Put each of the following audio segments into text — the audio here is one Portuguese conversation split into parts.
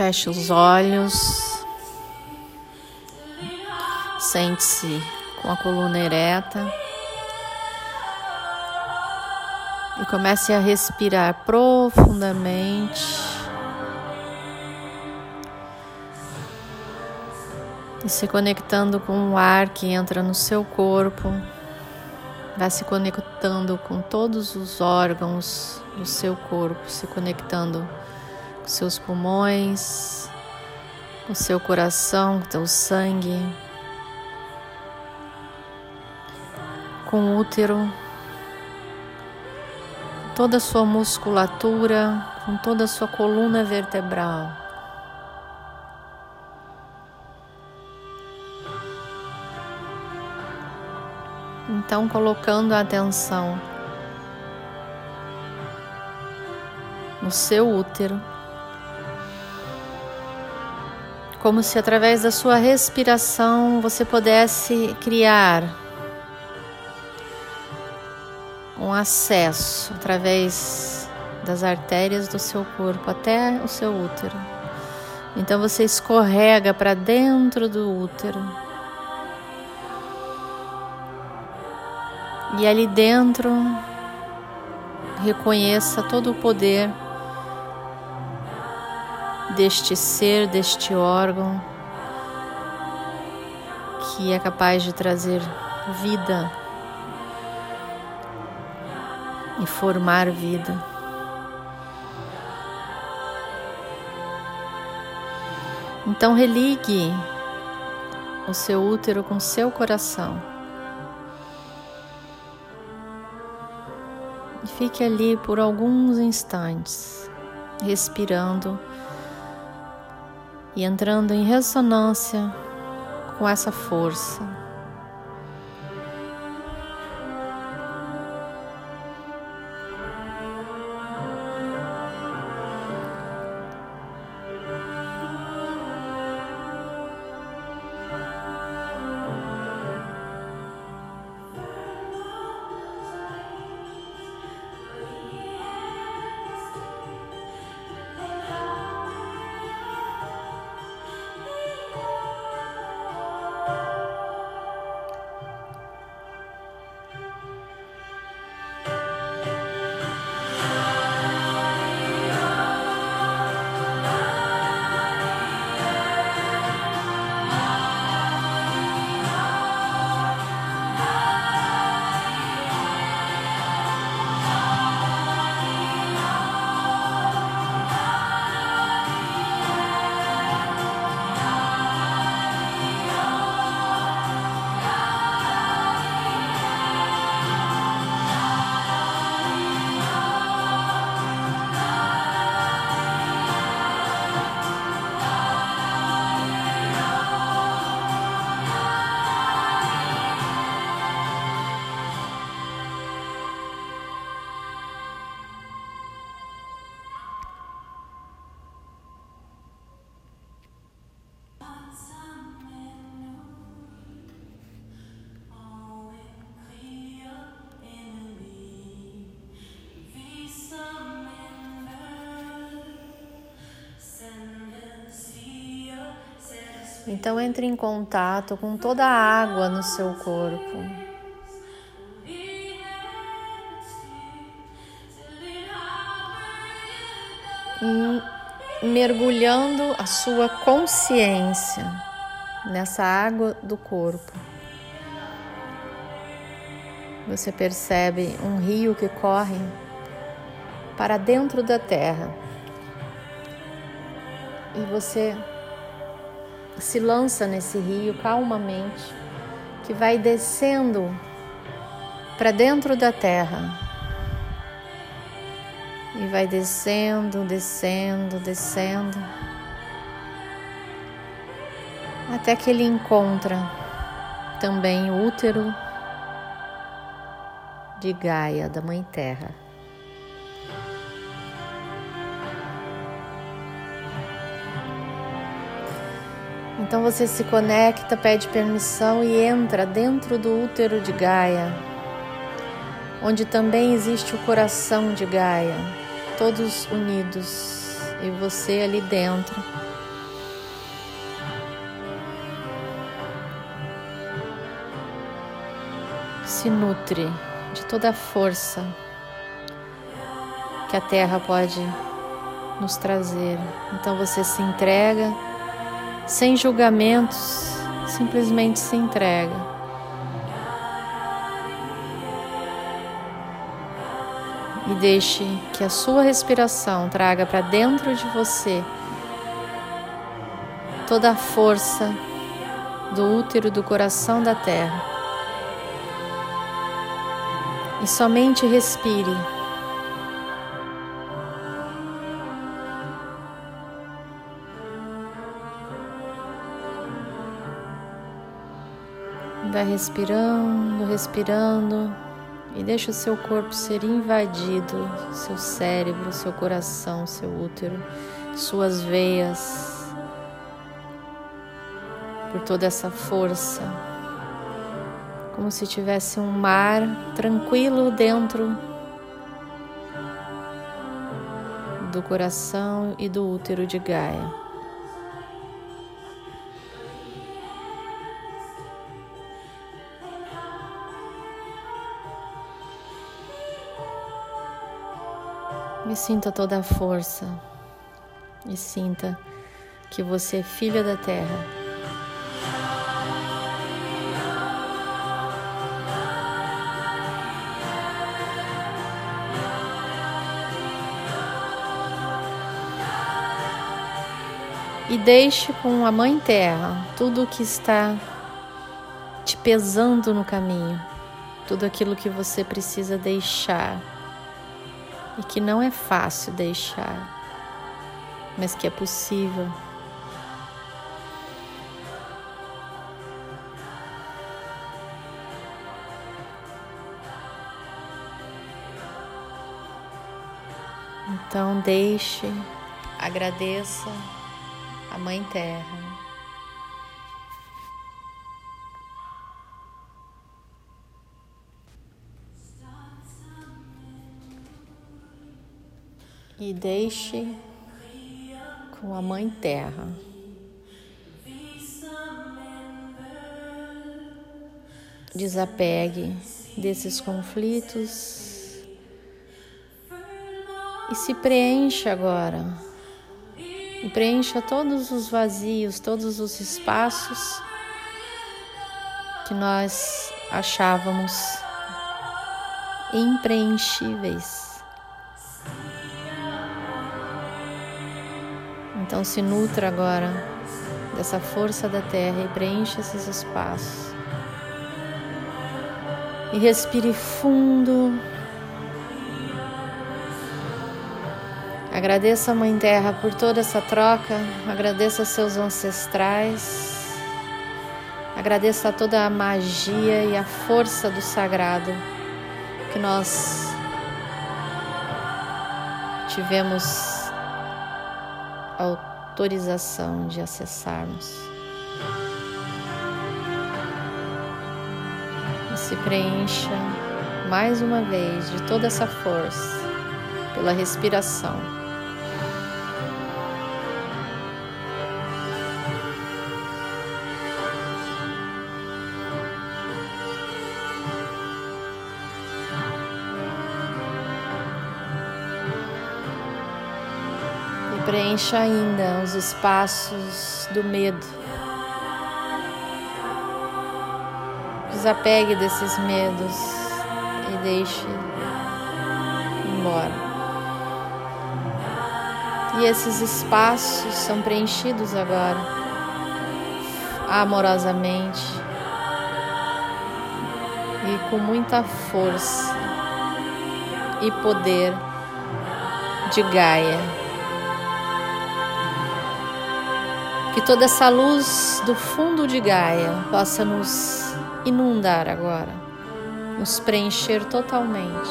Feche os olhos. Sente-se com a coluna ereta. E comece a respirar profundamente. E se conectando com o ar que entra no seu corpo. Vai se conectando com todos os órgãos do seu corpo, se conectando seus pulmões, o seu coração, o seu sangue, com o útero, toda a sua musculatura, com toda a sua coluna vertebral. Então, colocando a atenção no seu útero. como se através da sua respiração você pudesse criar um acesso através das artérias do seu corpo até o seu útero. Então você escorrega para dentro do útero. E ali dentro reconheça todo o poder deste ser, deste órgão que é capaz de trazer vida e formar vida. Então religue o seu útero com seu coração. E fique ali por alguns instantes, respirando e entrando em ressonância com essa força. Então entre em contato com toda a água no seu corpo. Mergulhando a sua consciência nessa água do corpo. Você percebe um rio que corre para dentro da terra. E você se lança nesse rio calmamente, que vai descendo para dentro da terra e vai descendo, descendo, descendo, até que ele encontra também o útero de Gaia, da Mãe Terra. Então você se conecta, pede permissão e entra dentro do útero de Gaia, onde também existe o coração de Gaia todos unidos e você ali dentro. Se nutre de toda a força que a Terra pode nos trazer. Então você se entrega sem julgamentos, simplesmente se entrega. E deixe que a sua respiração traga para dentro de você toda a força do útero do coração da terra. E somente respire. Vai respirando, respirando e deixa o seu corpo ser invadido, seu cérebro, seu coração, seu útero, suas veias, por toda essa força, como se tivesse um mar tranquilo dentro do coração e do útero de Gaia. E sinta toda a força. E sinta que você é filha da terra. E deixe com a Mãe Terra tudo o que está te pesando no caminho, tudo aquilo que você precisa deixar e que não é fácil deixar, mas que é possível. Então deixe, agradeça a Mãe Terra. E deixe com a Mãe Terra. Desapegue desses conflitos e se preencha agora. E preencha todos os vazios, todos os espaços que nós achávamos impreenchíveis. Então se nutra agora dessa força da terra e preencha esses espaços. E respire fundo. Agradeça a Mãe Terra por toda essa troca, agradeça seus ancestrais, agradeça toda a magia e a força do sagrado que nós tivemos autorização de acessarmos. E se preencha mais uma vez de toda essa força pela respiração. Preencha ainda os espaços do medo. Desapegue desses medos e deixe embora. E esses espaços são preenchidos agora, amorosamente e com muita força e poder de Gaia. Que toda essa luz do fundo de Gaia possa nos inundar agora, nos preencher totalmente.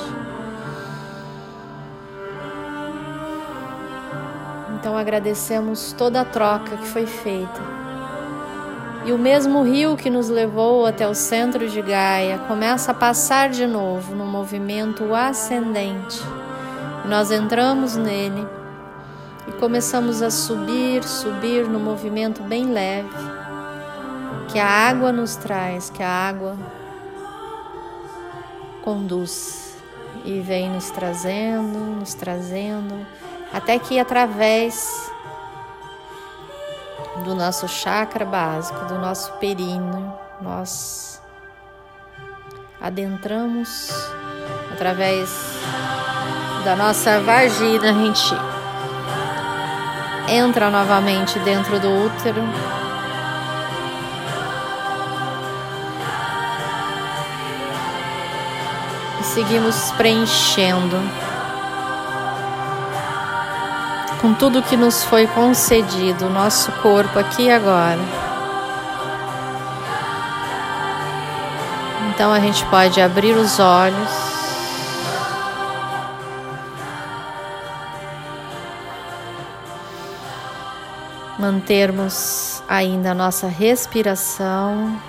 Então agradecemos toda a troca que foi feita E o mesmo rio que nos levou até o centro de Gaia começa a passar de novo no movimento ascendente. Nós entramos nele e começamos a subir, subir no movimento bem leve. Que a água nos traz, que a água conduz e vem nos trazendo, nos trazendo, até que através do nosso chakra básico, do nosso períneo, nós adentramos através da nossa vagina, gente entra novamente dentro do útero. E seguimos preenchendo com tudo que nos foi concedido, nosso corpo aqui e agora. Então a gente pode abrir os olhos. Mantermos ainda a nossa respiração.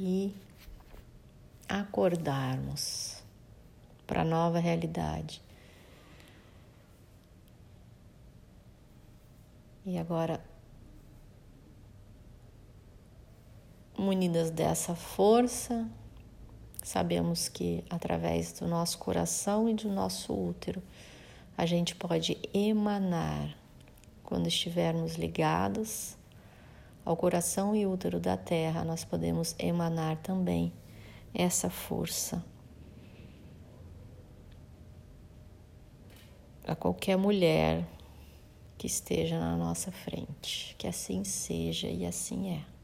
e acordarmos para a nova realidade. E agora, munidas dessa força, sabemos que através do nosso coração e do nosso útero, a gente pode emanar quando estivermos ligados ao coração e útero da terra, nós podemos emanar também essa força. A qualquer mulher que esteja na nossa frente, que assim seja e assim é.